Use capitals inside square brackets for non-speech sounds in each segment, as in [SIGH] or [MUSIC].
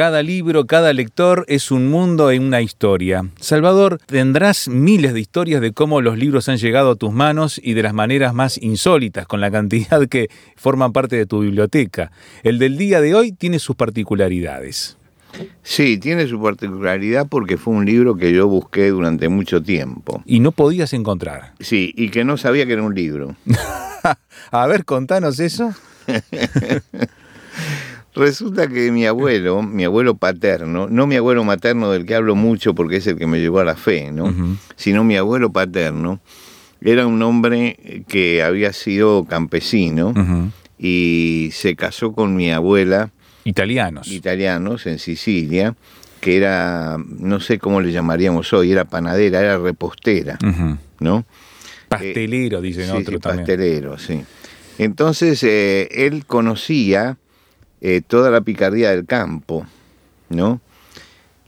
Cada libro, cada lector es un mundo en una historia. Salvador, tendrás miles de historias de cómo los libros han llegado a tus manos y de las maneras más insólitas, con la cantidad que forman parte de tu biblioteca. El del día de hoy tiene sus particularidades. Sí, tiene su particularidad porque fue un libro que yo busqué durante mucho tiempo. Y no podías encontrar. Sí, y que no sabía que era un libro. [LAUGHS] a ver, contanos eso. [LAUGHS] Resulta que mi abuelo, mi abuelo paterno, no mi abuelo materno del que hablo mucho porque es el que me llevó a la fe, ¿no? Sino mi abuelo paterno, era un hombre que había sido campesino y se casó con mi abuela. Italianos. Italianos en Sicilia, que era, no sé cómo le llamaríamos hoy, era panadera, era repostera, ¿no? Pastelero, eh, dicen otros también. Pastelero, sí. Entonces, eh, él conocía eh, toda la picardía del campo, ¿no?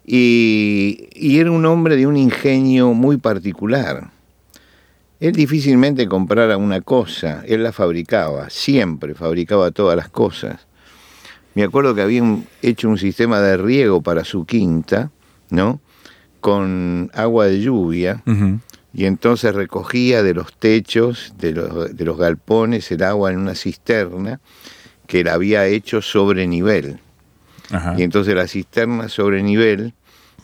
Y, era un hombre de un ingenio muy particular. Él difícilmente comprara una cosa, él la fabricaba, siempre fabricaba todas las cosas. Me acuerdo que habían hecho un sistema de riego para su quinta, ¿no? Con agua de lluvia, y entonces recogía de los techos, de los, de los galpones, el agua en una cisterna, que la había hecho sobre nivel. Y entonces la cisterna sobre nivel,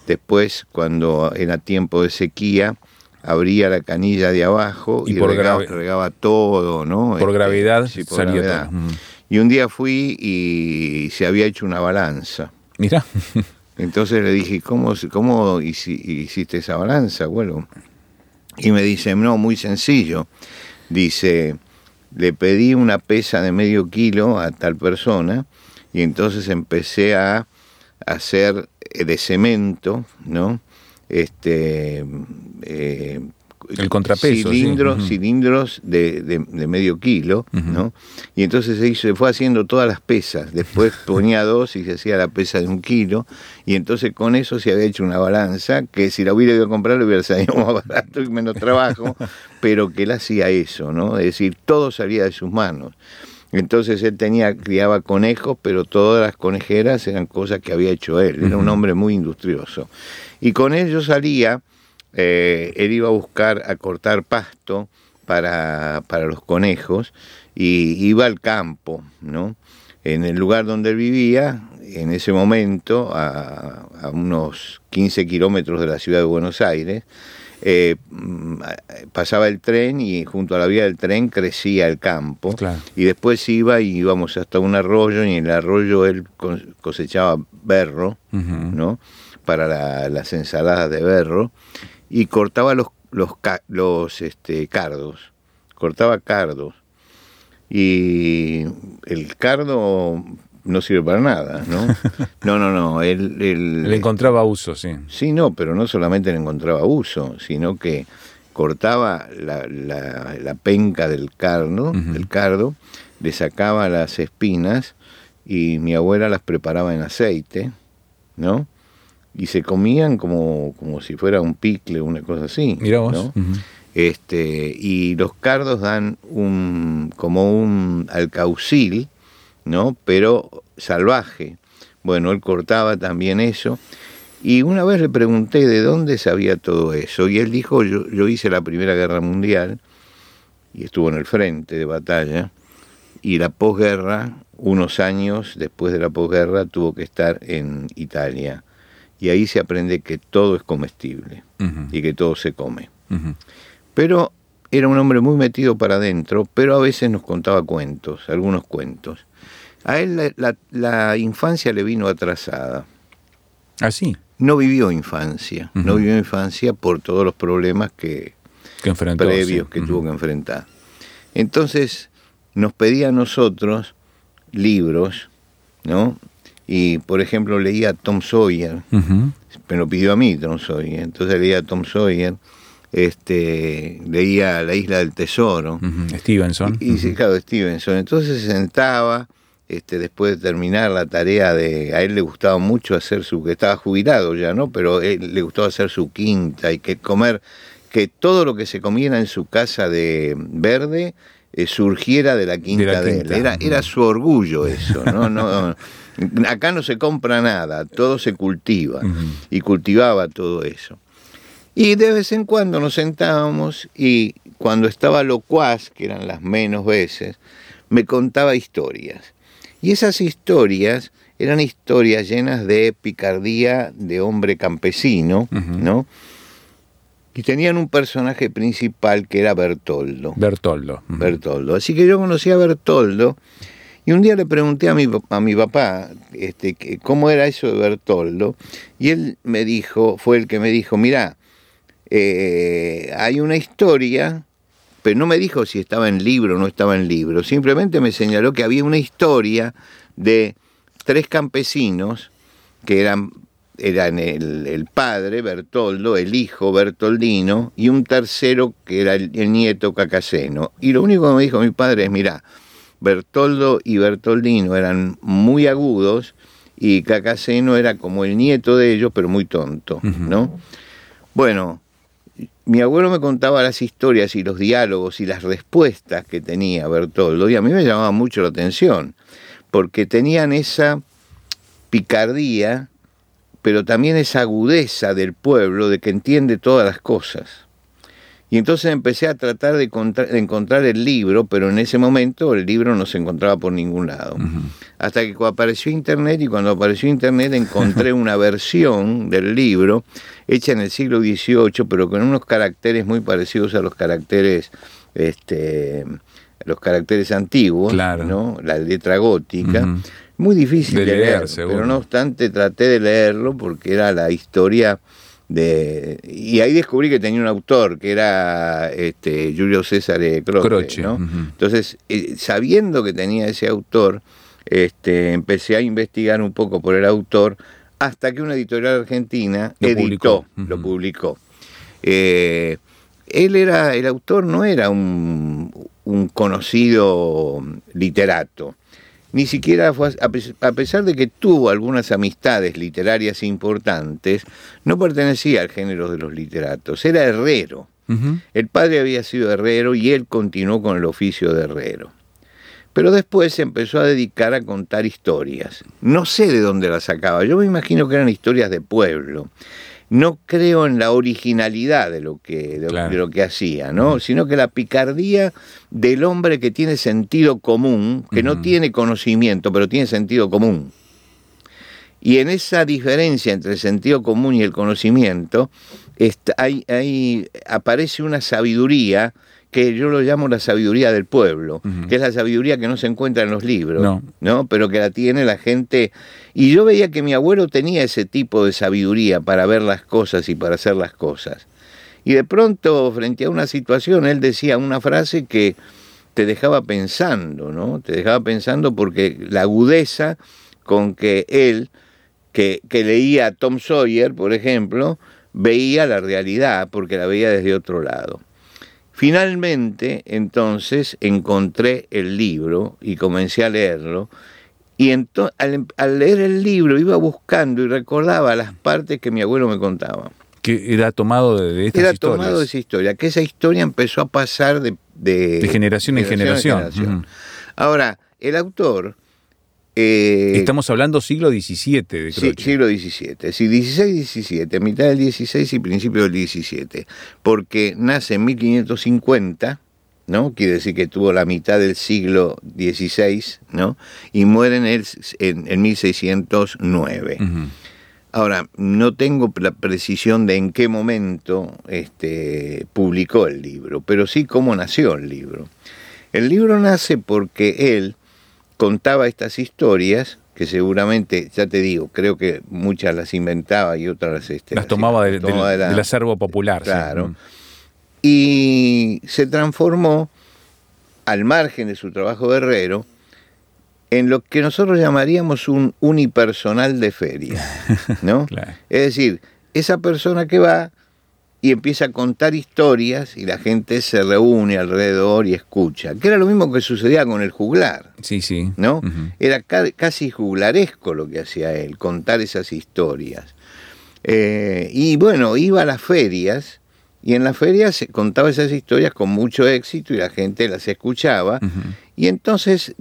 después cuando era tiempo de sequía, abría la canilla de abajo y, regaba, todo, ¿no? Por este, gravedad sí, por gravedad. Y un día fui y se había hecho una balanza. Mira. [LAUGHS] Entonces le dije, ¿cómo, cómo hiciste esa balanza, abuelo? Y me dice, no, muy sencillo. Dice, le pedí una pesa de medio kilo a tal persona y entonces empecé a hacer eh, de cemento, ¿no? Este, eh, el contrapeso. Cilindros, cilindros de, de, medio kilo, ¿no? Y entonces se, hizo, se fue haciendo todas las pesas. Después [LAUGHS] ponía dos y se hacía la pesa de un kilo. Y entonces con eso se había hecho una balanza que si la hubiera ido a comprar le hubiera salido [LAUGHS] más barato y menos trabajo, [LAUGHS] pero que él hacía eso, ¿no? Es decir, todo salía de sus manos. Entonces él tenía, criaba conejos, pero todas las conejeras eran cosas que había hecho él. Era un hombre muy industrioso. Y con ello salía eh, él iba a buscar a cortar pasto para, para los conejos y iba al campo, ¿no? En el lugar donde él vivía, en ese momento, a, unos 15 kilómetros de la ciudad de Buenos Aires, eh, mm, pasaba el tren y junto a la vía del tren crecía el campo y después iba y íbamos hasta un arroyo y en el arroyo él cosechaba berro, ¿no? Para las ensaladas de berro y cortaba los, los, los este, cardos, cortaba cardos. Y el cardo no sirve para nada, ¿no? [LAUGHS] No, no, no. Él, le encontraba uso, sí. Sí, no, pero no solamente le encontraba uso, sino que cortaba la, la, penca del cardo, del cardo, le sacaba las espinas y mi abuela las preparaba en aceite, ¿no? Y se comían como, como si fuera un picle, una cosa así. ¿no? este, y los cardos dan un, como un alcaucil, ¿no? pero salvaje. Bueno, él cortaba también eso. Y una vez le pregunté de dónde sabía todo eso. Y él dijo, yo, yo hice la Primera Guerra Mundial y estuvo en el frente de batalla. Y la posguerra, unos años después de la posguerra, tuvo que estar en Italia y ahí se aprende que todo es comestible y que todo se come. Pero era un hombre muy metido para adentro, pero a veces nos contaba cuentos, algunos cuentos. A él la, infancia le vino atrasada. ¿Ah, sí? No vivió infancia, no vivió infancia por todos los problemas que, que enfrentó, previos que tuvo que enfrentar. Entonces nos pedía a nosotros libros, ¿no? Y por ejemplo leía Tom Sawyer, me lo pidió a mí Tom Sawyer, entonces leía Tom Sawyer, este, leía La Isla del Tesoro. Stevenson. Y, y claro, Stevenson. Entonces se sentaba, este, después de terminar la tarea de, a él le gustaba mucho hacer su, que estaba jubilado ya, ¿no? Pero él, le gustaba hacer su quinta y que comer, que todo lo que se comiera en su casa de verde eh, surgiera de la quinta de, él. Era, era su orgullo eso, ¿no? no [LAUGHS] acá no se compra nada, todo se cultiva. Y cultivaba todo eso. Y de vez en cuando nos sentábamos y cuando estaba locuaz, que eran las menos veces, me contaba historias. Y esas historias eran historias llenas de picardía de hombre campesino, ¿no? Y tenían un personaje principal que era Bertoldo. Bertoldo. Bertoldo. Así que yo conocí a Bertoldo y un día le pregunté a mi, a mi papá este, cómo era eso de Bertoldo. Y él me dijo, fue el que me dijo, mira, eh, hay una historia, pero no me dijo si estaba en libro o no estaba en libro, simplemente me señaló que había una historia de tres campesinos que eran, eran el, padre, Bertoldo, el hijo, Bertoldino, y un tercero que era el, nieto, Cacaceno. Y lo único que me dijo mi padre es, mira, Bertoldo y Bertoldino eran muy agudos y Cacaceno era como el nieto de ellos, pero muy tonto, ¿no? Bueno, mi abuelo me contaba las historias y los diálogos y las respuestas que tenía Bertoldo y a mí me llamaba mucho la atención, porque tenían esa picardía, pero también esa agudeza del pueblo de que entiende todas las cosas. Y entonces empecé a tratar de, encontrar el libro, pero en ese momento el libro no se encontraba por ningún lado. Hasta que apareció Internet y cuando apareció Internet encontré [LAUGHS] una versión del libro hecha en el siglo XVIII, pero con unos caracteres muy parecidos a los caracteres, este, los caracteres antiguos, ¿no? la letra gótica. Muy difícil de, leer, pero no obstante traté de leerlo porque era la historia de y ahí descubrí que tenía un autor que era este Julio César Croce, ¿no? Entonces, eh, sabiendo que tenía ese autor, este, empecé a investigar un poco por el autor hasta que una editorial argentina lo editó, publicó. lo publicó. Eh, él era, el autor no era un, un conocido literato, ni siquiera fue, a pesar de que tuvo algunas amistades literarias importantes, no pertenecía al género de los literatos, era herrero. El padre había sido herrero y él continuó con el oficio de herrero. Pero después se empezó a dedicar a contar historias. No sé de dónde las sacaba, yo me imagino que eran historias de pueblo no creo en la originalidad de lo que, de, lo que hacía, ¿no? Sino que la picardía del hombre que tiene sentido común, que no tiene conocimiento, pero tiene sentido común. Y en esa diferencia entre el sentido común y el conocimiento, está, hay, aparece una sabiduría que yo lo llamo la sabiduría del pueblo, que es la sabiduría que no se encuentra en los libros, no. Pero que la tiene la gente. Y yo veía que mi abuelo tenía ese tipo de sabiduría para ver las cosas y para hacer las cosas. Y de pronto, frente a una situación, él decía una frase que te dejaba pensando, ¿no? Te dejaba pensando porque la agudeza con que él, que, que leía a Tom Sawyer, por ejemplo, veía la realidad, porque la veía desde otro lado. Finalmente, entonces, encontré el libro y comencé a leerlo. Y entonces, al, leer el libro iba buscando y recordaba las partes que mi abuelo me contaba. Que era tomado de, de Era tomado de esa historia, que esa historia empezó a pasar de, de, generación, en generación. Ahora, el autor eh, Estamos hablando siglo XVII de Sí, siglo XVII, sí, 16 XVII, mitad del 16 y principio del 17, porque nace en 1550, ¿no? Quiere decir que tuvo la mitad del siglo XVI, ¿no? Y muere en, el, en, 1609. Ahora, no tengo la precisión de en qué momento este, publicó el libro, pero sí cómo nació el libro. El libro nace porque él contaba estas historias que seguramente, ya te digo, creo que muchas las inventaba y otras las, este, las tomaba, del acervo popular. Claro. Y se transformó, al margen de su trabajo de herrero, en lo que nosotros llamaríamos un unipersonal de feria, [LAUGHS] ¿no? Claro. Es decir, esa persona que va y empieza a contar historias y la gente se reúne alrededor y escucha, que era lo mismo que sucedía con el juglar, Sí, sí. ¿no? Era ca- casi juglaresco lo que hacía él, contar esas historias. Eh, y bueno, iba a las ferias y en las ferias se contaba esas historias con mucho éxito y la gente las escuchaba. Y entonces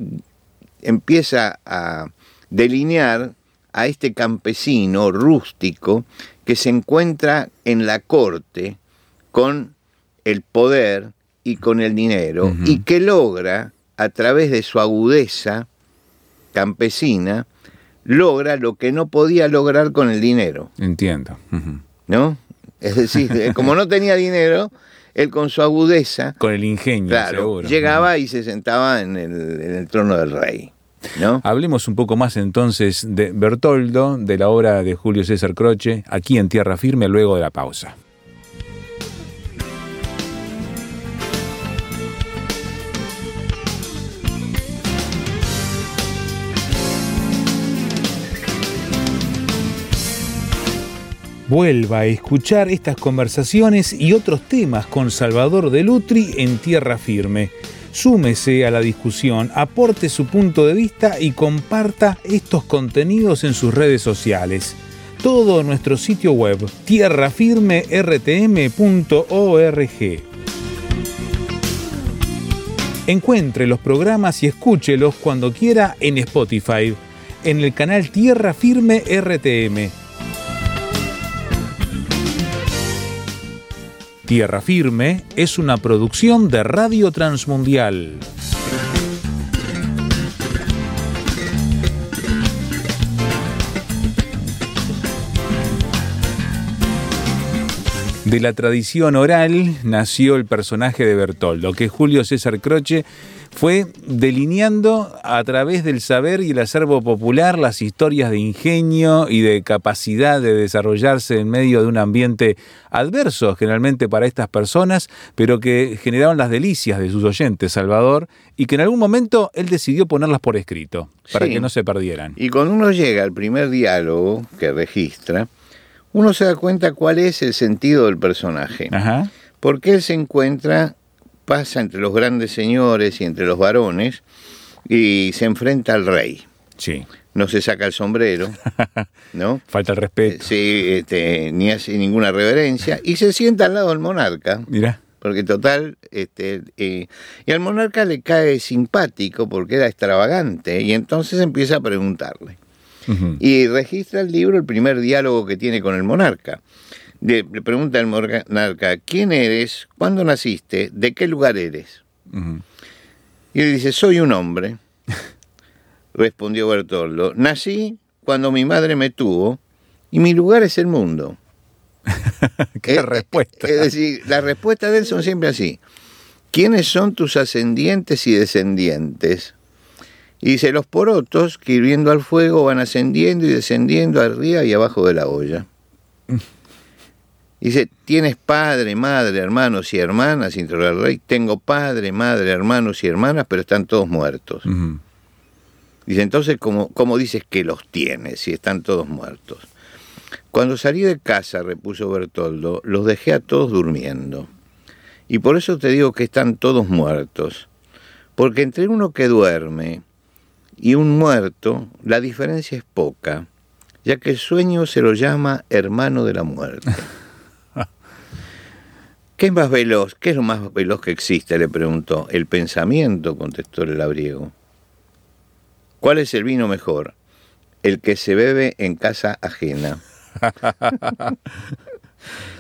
empieza a delinear a este campesino rústico que se encuentra en la corte con el poder y con el dinero y que logra, a través de su agudeza campesina, logra lo que no podía lograr con el dinero, Entiendo. ¿no? Es decir, eh, como no tenía dinero, él con su agudeza Con el ingenio, Claro, seguro. llegaba y se sentaba en el, en el trono del rey, ¿no? Hablemos un poco más entonces de Bertoldo, de la obra de Julio César Croce, aquí en Tierra Firme, luego de la pausa. Vuelva a escuchar estas conversaciones y otros temas con Salvador de Lutri en Tierra Firme. Súmese a la discusión, aporte su punto de vista y comparta estos contenidos en sus redes sociales. Todo nuestro sitio web tierrafirmertm.org. Encuentre los programas y escúchelos cuando quiera en Spotify, en el canal Tierra Firme RTM. Tierra Firme es una producción de Radio Transmundial. De la tradición oral nació el personaje de Bertoldo, que Julio César Croce fue delineando a través del saber y el acervo popular las historias de ingenio y de capacidad de desarrollarse en medio de un ambiente adverso generalmente para estas personas, pero que generaban las delicias de sus oyentes, Salvador, y que en algún momento él decidió ponerlas por escrito, para Sí. que no se perdieran. Y cuando uno llega al primer diálogo que registra, uno se da cuenta cuál es el sentido del personaje. Ajá. Porque él se encuentra, pasa entre los grandes señores y entre los varones y se enfrenta al rey. Sí. No se saca el sombrero, [LAUGHS] ¿no? Falta el respeto. Sí, este, ni hace ninguna reverencia y se sienta al lado del monarca. Mira. Porque total, este, eh, y al monarca le cae simpático porque era extravagante y entonces empieza a preguntarle. Y registra el libro el primer diálogo que tiene con el monarca. Le, le pregunta al monarca, ¿quién eres? ¿Cuándo naciste? ¿De qué lugar eres? Y él dice, soy un hombre. [LAUGHS] Respondió Bertoldo, nací cuando mi madre me tuvo y mi lugar es el mundo. [LAUGHS] Qué Eh, respuesta. Es decir, las respuestas de él son siempre así. ¿Quiénes son tus ascendientes y descendientes? Y dice, los porotos que hirviendo al fuego van ascendiendo y descendiendo arriba y abajo de la olla. Dice, ¿tienes padre, madre, hermanos y hermanas? Interroga el rey. Tengo padre, madre, hermanos y hermanas, pero están todos muertos. Dice, entonces, ¿cómo, ¿cómo dices que los tienes si están todos muertos? Cuando salí de casa, repuso Bertoldo, los dejé a todos durmiendo. Y por eso te digo que están todos muertos. Porque entre uno que duerme y un muerto, la diferencia es poca, ya que el sueño se lo llama hermano de la muerte. [LAUGHS] ¿Qué es más veloz? ¿Qué es lo más veloz que existe? le preguntó. El pensamiento, contestó el labriego. ¿Cuál es el vino mejor? El que se bebe en casa ajena. [LAUGHS]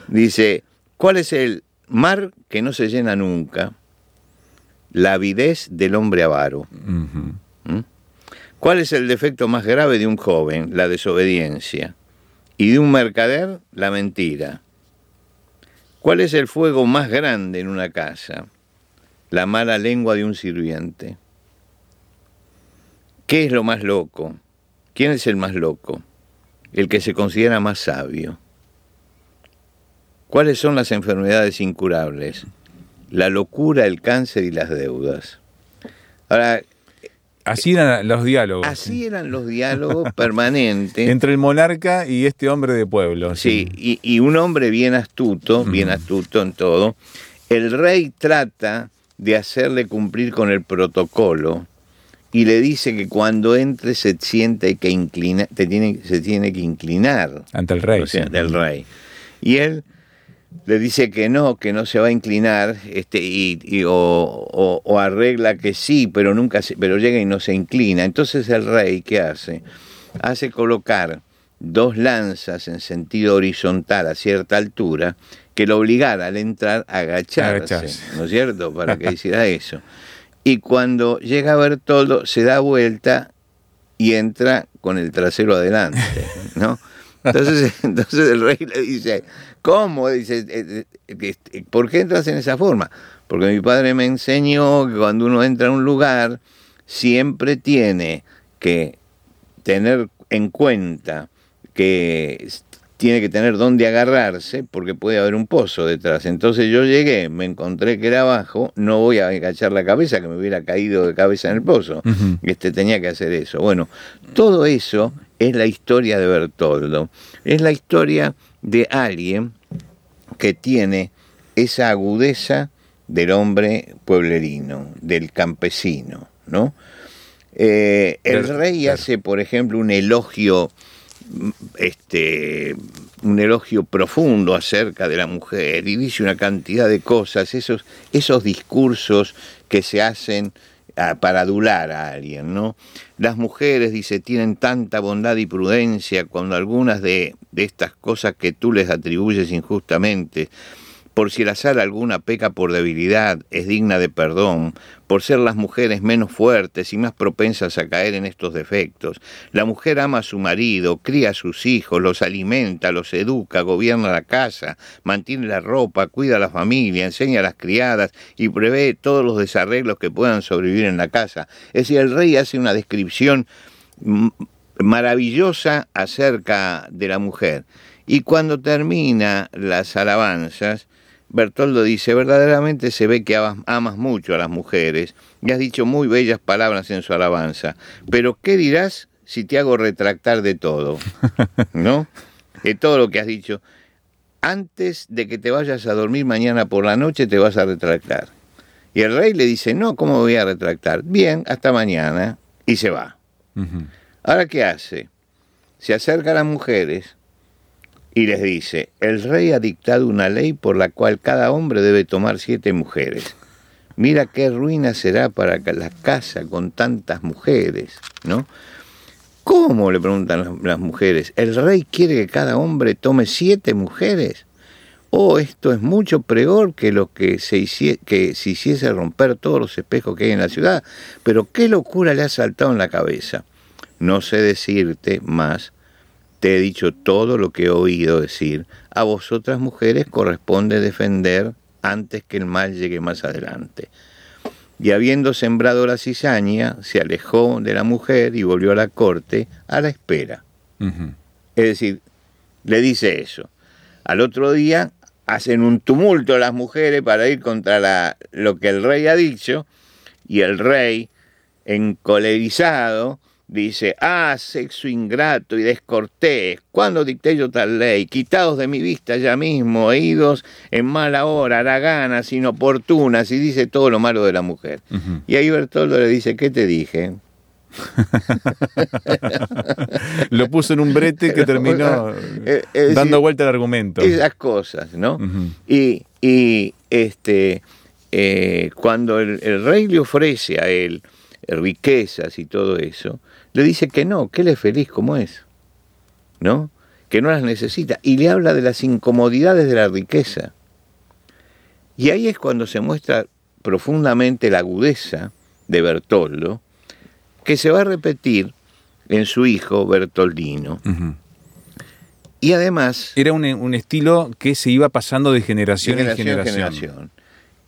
Dice, ¿cuál es el mar que no se llena nunca? La avidez del hombre avaro. ¿Mm? ¿Cuál es el defecto más grave de un joven? La desobediencia. Y de un mercader, la mentira. ¿Cuál es el fuego más grande en una casa? La mala lengua de un sirviente. ¿Qué es lo más loco? ¿Quién es el más loco? El que se considera más sabio. ¿Cuáles son las enfermedades incurables? La locura, el cáncer y las deudas. Ahora, Así eran los diálogos. Así eran los diálogos [LAUGHS] permanentes. Entre el monarca y este hombre de pueblo. Sí, y, un hombre bien astuto, bien astuto en todo. El rey trata de hacerle cumplir con el protocolo y le dice que cuando entre se siente que inclina, te tiene, se tiene que inclinar ante el rey, o sea, del rey. Y él le dice que no, que no se va a inclinar, este, y, o, arregla que sí, pero nunca se, pero llega y no se inclina. Entonces el rey, ¿qué hace? Hace colocar dos lanzas en sentido horizontal a cierta altura que lo obligara al entrar a agacharse, ¿no es cierto? Para que hiciera eso. Y cuando llega a ver todo, se da vuelta y entra con el trasero adelante, ¿no? Entonces, [LAUGHS] entonces el rey le dice, ¿cómo? Dice, eh, eh, eh, ¿por qué entras en esa forma? Porque mi padre me enseñó que cuando uno entra a un lugar, siempre tiene que tener en cuenta que tiene que tener dónde agarrarse porque puede haber un pozo detrás. Entonces yo llegué, me encontré que era abajo, no voy a agachar la cabeza, que me hubiera caído de cabeza en el pozo. Este tenía que hacer eso. Bueno, todo eso es la historia de Bertoldo. Es la historia de alguien que tiene esa agudeza del hombre pueblerino, del campesino, ¿no? Eh, el rey hace, por ejemplo, un elogio, este, un elogio profundo acerca de la mujer y dice una cantidad de cosas, esos, esos discursos que se hacen para adular a alguien, ¿no? Las mujeres, dice, tienen tanta bondad y prudencia cuando algunas de, estas cosas que tú les atribuyes injustamente por si el azar alguna peca por debilidad, es digna de perdón, por ser las mujeres menos fuertes y más propensas a caer en estos defectos. La mujer ama a su marido, cría a sus hijos, los alimenta, los educa, gobierna la casa, mantiene la ropa, cuida a la familia, enseña a las criadas y prevé todos los desarreglos que puedan sobrevivir en la casa. Es decir, el rey hace una descripción maravillosa acerca de la mujer. Y cuando termina las alabanzas, Bertoldo dice, verdaderamente se ve que amas mucho a las mujeres y has dicho muy bellas palabras en su alabanza, pero ¿qué dirás si te hago retractar de todo? [LAUGHS] ¿No? De todo lo que has dicho. Antes de que te vayas a dormir mañana por la noche te vas a retractar. Y el rey le dice, no, ¿cómo voy a retractar? Bien, hasta mañana. Y se va. Ahora, ¿qué hace? Se acerca a las mujeres y les dice, el rey ha dictado una ley por la cual cada hombre debe tomar siete mujeres. Mira qué ruina será para la casa con tantas mujeres, ¿no? ¿Cómo? le preguntan las, mujeres. ¿El rey quiere que cada hombre tome siete mujeres? Oh, esto es mucho peor que lo que se que se hiciese romper todos los espejos que hay en la ciudad. Pero qué locura le ha saltado en la cabeza. No sé decirte más te he dicho todo lo que he oído decir. A vosotras mujeres corresponde defender antes que el mal llegue más adelante. Y habiendo sembrado la cizaña, se alejó de la mujer y volvió a la corte a la espera. Es decir, le dice eso. Al otro día hacen un tumulto las mujeres para ir contra la, lo que el rey ha dicho, y el rey, encolerizado, dice, ah, sexo ingrato y descortés, ¿cuándo dicté yo tal ley? Quitados de mi vista ya mismo, oídos en mala hora, haraganas, inoportunas, y dice todo lo malo de la mujer. Y ahí Bertoldo le dice, ¿qué te dije? [LAUGHS] lo puso en un brete que [LAUGHS] terminó eh, dando vuelta al argumento. Esas cosas, ¿no? y, este, eh, cuando el rey le ofrece a él riquezas y todo eso, le dice que no, que él es feliz como es, ¿no? Que no las necesita. Y le habla de las incomodidades de la riqueza. Y ahí es cuando se muestra profundamente la agudeza de Bertoldo, que se va a repetir en su hijo Bertoldino. Y además... Era un, estilo que se iba pasando de generación, en generación.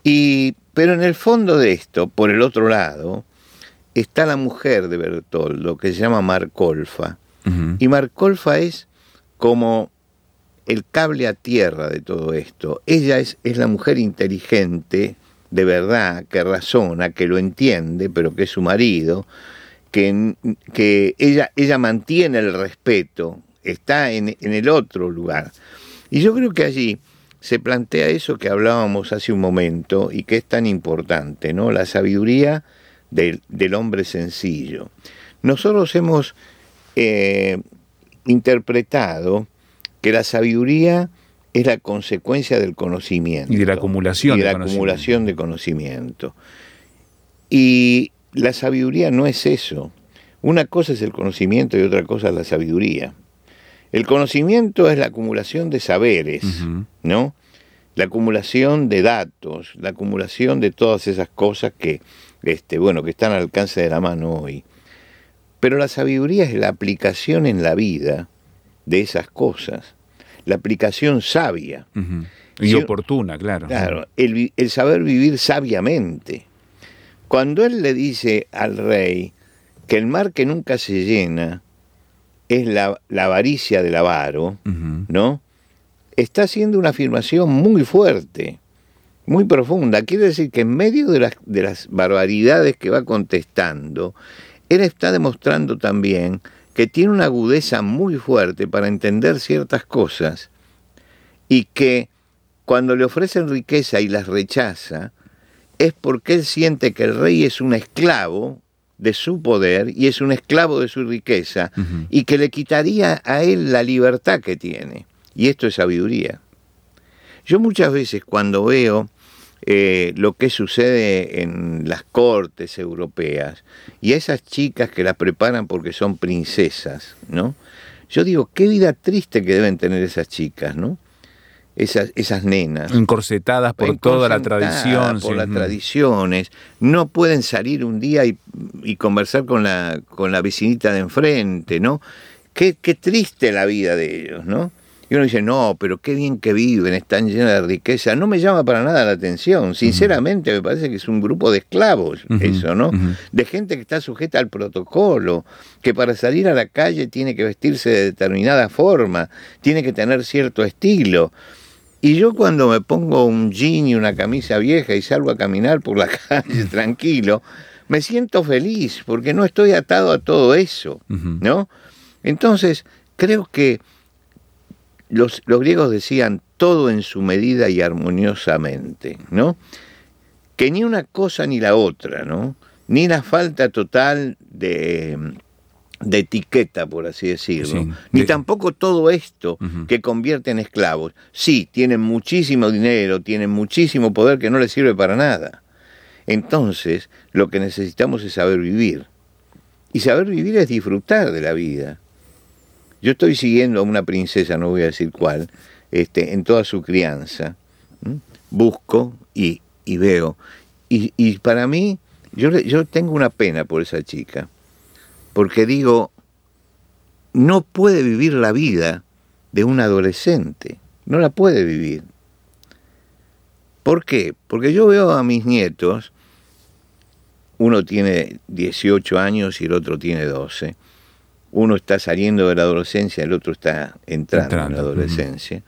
Y, pero en el fondo de esto, por el otro lado, está la mujer de Bertoldo, que se llama Marcolfa. Y Marcolfa es como el cable a tierra de todo esto. Ella es, es la mujer inteligente, de verdad, que razona, que lo entiende, pero que es su marido, que, que ella, ella mantiene el respeto, está en, en el otro lugar. Y yo creo que allí se plantea eso que hablábamos hace un momento y que es tan importante, ¿no? La sabiduría del, del hombre sencillo. Nosotros hemos eh, interpretado que la sabiduría es la consecuencia del conocimiento. Y de la acumulación y de, de la conocimiento. acumulación de conocimiento. Y la sabiduría no es eso. Una cosa es el conocimiento y otra cosa es la sabiduría. El conocimiento es la acumulación de saberes. ¿no? La acumulación de datos, la acumulación de todas esas cosas que, este, bueno, que están al alcance de la mano hoy. Pero la sabiduría es la aplicación en la vida de esas cosas, la aplicación sabia. Y oportuna, claro. Claro, el, saber vivir sabiamente. Cuando él le dice al rey que el mar que nunca se llena es la, la avaricia del avaro. ¿no? Está haciendo una afirmación muy fuerte, muy profunda. Quiere decir que en medio de las, de las barbaridades que va contestando, él está demostrando también que tiene una agudeza muy fuerte para entender ciertas cosas y que cuando le ofrecen riqueza y las rechaza, es porque él siente que el rey es un esclavo de su poder y es un esclavo de su riqueza y que le quitaría a él la libertad que tiene. Y esto es sabiduría. Yo muchas veces cuando veo eh, lo que sucede en las cortes europeas y a esas chicas que las preparan porque son princesas, ¿no? Yo digo, qué vida triste que deben tener esas chicas, ¿no? Esas, esas nenas Encorsetadas por toda la tradición. por sí. las tradiciones, no pueden salir un día y, y conversar con la, con la vecinita de enfrente, ¿no? Qué, qué triste la vida de ellos, ¿no? Y uno dice, no, pero qué bien que viven, están llenas de riqueza. No me llama para nada la atención. Sinceramente, me parece que es un grupo de esclavos, eso, ¿no? De gente que está sujeta al protocolo, que para salir a la calle tiene que vestirse de determinada forma, tiene que tener cierto estilo. Y yo cuando me pongo un jean y una camisa vieja y salgo a caminar por la [LAUGHS] calle tranquilo, me siento feliz porque no estoy atado a todo eso. ¿no? Entonces, creo que los, los griegos decían todo en su medida y armoniosamente, ¿no? Que ni una cosa ni la otra, ¿no? Ni la falta total de, de etiqueta, por así decirlo, Sí, ni de- tampoco todo esto que convierte en esclavos. Sí, tienen muchísimo dinero, tienen muchísimo poder que no les sirve para nada. Entonces, lo que necesitamos es saber vivir. Y saber vivir es disfrutar de la vida. Yo estoy siguiendo a una princesa, no voy a decir cuál, este, en toda su crianza. Busco y, veo. Y, para mí, yo, yo tengo una pena por esa chica. Porque digo, no puede vivir la vida de un adolescente. No la puede vivir. ¿Por qué? Porque yo veo a mis nietos, uno tiene 18 años y el otro tiene 12. Uno está saliendo de la adolescencia, el otro está entrando, en la adolescencia.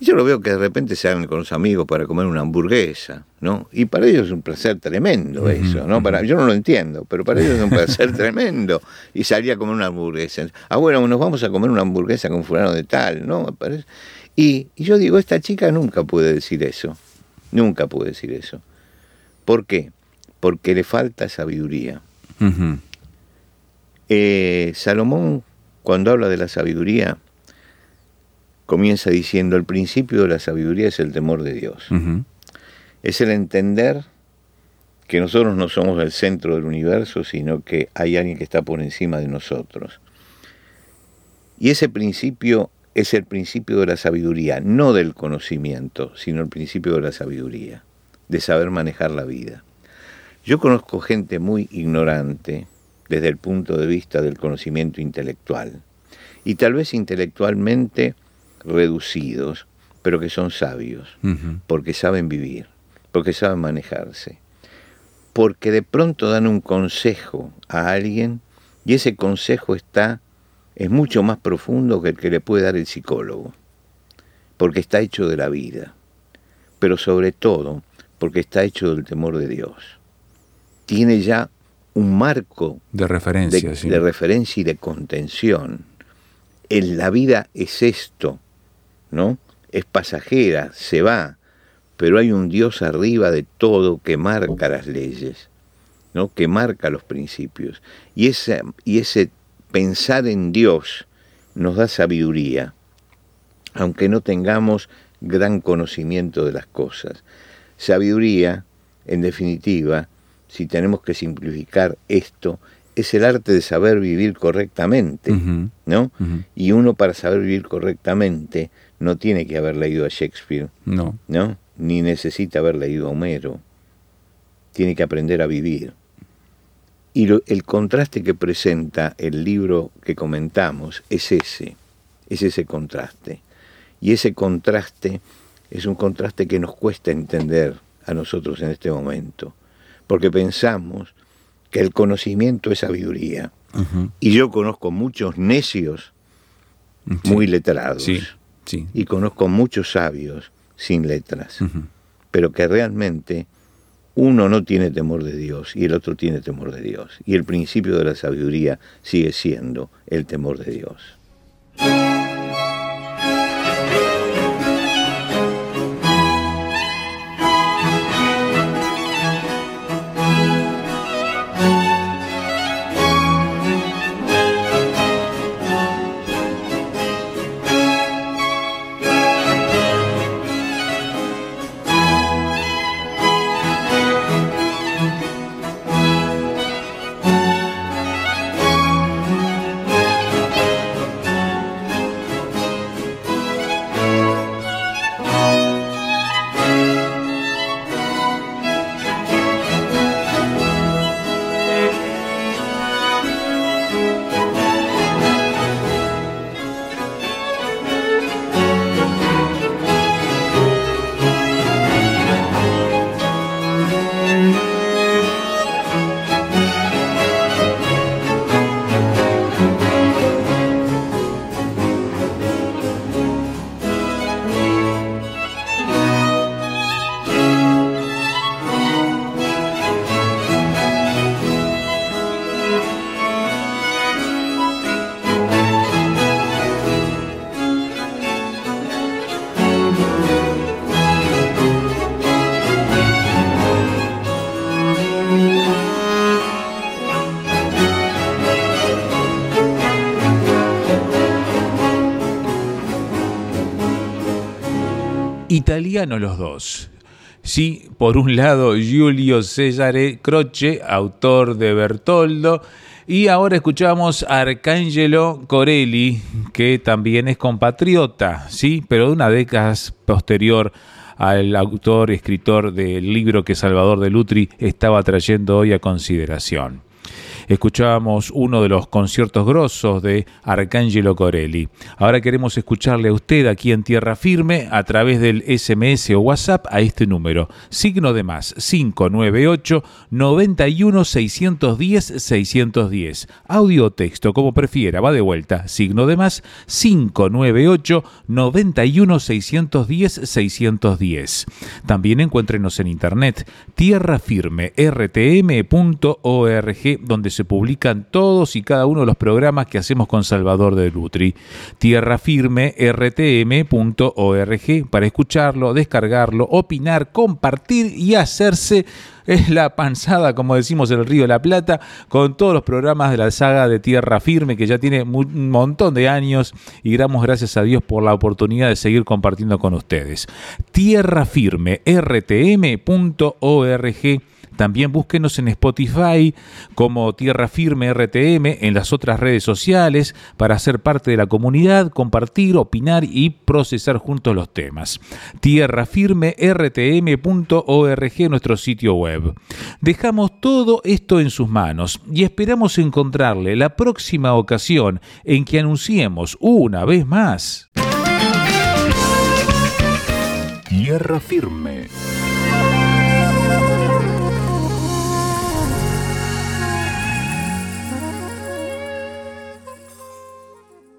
Y yo lo veo que de repente salen con los amigos para comer una hamburguesa, ¿no? Y para ellos es un placer tremendo eso, ¿no? Para, yo no lo entiendo, pero para ellos es un placer [LAUGHS] tremendo. Y salir a comer una hamburguesa. Ah, bueno, nos vamos a comer una hamburguesa con fulano de tal, ¿no? Y, y yo digo, esta chica nunca puede decir eso. Nunca puede decir eso. ¿Por qué? Porque le falta sabiduría. Eh, Salomón, cuando habla de la sabiduría, comienza diciendo, el principio de la sabiduría es el temor de Dios. Es el entender que nosotros no somos el centro del universo, sino que hay alguien que está por encima de nosotros. Y ese principio es el principio de la sabiduría, no del conocimiento, sino el principio de la sabiduría, de saber manejar la vida. Yo conozco gente muy ignorante desde el punto de vista del conocimiento intelectual, y tal vez intelectualmente reducidos, pero que son sabios porque saben vivir, porque saben manejarse, porque de pronto dan un consejo a alguien y ese consejo está es mucho más profundo que el que le puede dar el psicólogo, porque está hecho de la vida, pero sobre todo porque está hecho del temor de Dios. Tiene ya un marco de referencia, de, de referencia y de contención. En la vida es esto, ¿no? Es pasajera, se va, pero hay un Dios arriba de todo que marca las leyes, ¿no? Que marca los principios. Y ese, y ese pensar en Dios nos da sabiduría, aunque no tengamos gran conocimiento de las cosas. Sabiduría, en definitiva, si tenemos que simplificar esto, es el arte de saber vivir correctamente, ¿no? Y uno para saber vivir correctamente no tiene que haber leído a Shakespeare, no, ¿no? Ni necesita haber leído a Homero. Tiene que aprender a vivir. Y el contraste que presenta el libro que comentamos es ese, es ese contraste. Y ese contraste es un contraste que nos cuesta entender a nosotros en este momento, porque pensamos que el conocimiento es sabiduría. Y yo conozco muchos necios muy letrados. Y conozco muchos sabios sin letras. Pero que realmente uno no tiene temor de Dios y el otro tiene temor de Dios. Y el principio de la sabiduría sigue siendo el temor de Dios. Italianos los dos. Sí, por un lado Giulio Cesare Croce, autor de Bertoldo, y ahora escuchamos a Arcangelo Corelli, que también es compatriota, sí, pero de una década posterior al autor, escritor del libro que Salvador de Lutri estaba trayendo hoy a consideración escuchábamos uno de los conciertos grosos de Arcángelo Corelli. Ahora queremos escucharle a usted aquí en Tierra Firme a través del SMS o WhatsApp a este número, signo de más 598 91 610 610. Audio o texto, como prefiera, va de vuelta, signo de más 598 91 610 610. También encuéntrenos en internet tierrafirme.rtm.org donde se publican todos y cada uno de los programas que hacemos con Salvador de Lutri. Tierra firme rtm.org para escucharlo, descargarlo, opinar, compartir y hacerse es la panzada, como decimos en el Río de la Plata, con todos los programas de la saga de Tierra Firme, que ya tiene un montón de años, y damos gracias a Dios por la oportunidad de seguir compartiendo con ustedes. Tierra Firme, rtm.org también búsquenos en Spotify como Tierra Firme RTM, en las otras redes sociales, para ser parte de la comunidad, compartir, opinar y procesar juntos los temas. Tierra Firme RTM.org, nuestro sitio web. Dejamos todo esto en sus manos y esperamos encontrarle la próxima ocasión en que anunciemos una vez más. Tierra Firme